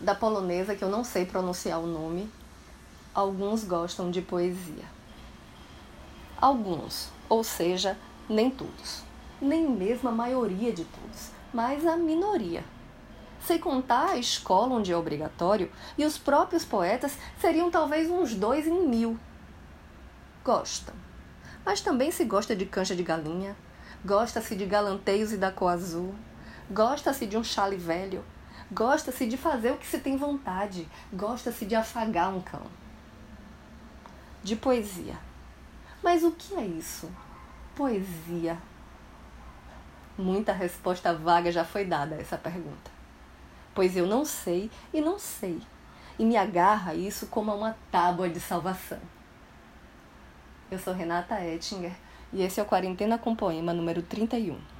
da polonesa, que eu não sei pronunciar o nome, alguns gostam de poesia. Alguns, ou seja, nem todos. Nem mesmo a maioria de todos, mas a minoria. Sem contar a escola onde é obrigatório, e os próprios poetas seriam talvez uns dois em mil. Gostam. Mas também se gosta de cancha de galinha, gosta-se de galanteios e da cor azul, gosta-se de um chale velho, gosta-se de fazer o que se tem vontade, gosta-se de afagar um cão. De poesia. Mas o que é isso? Poesia. Muita resposta vaga já foi dada a essa pergunta. Pois eu não sei e não sei, e me agarra isso como a uma tábua de salvação. Eu sou Renata Ettinger e esse é o Quarentena com Poema número 31.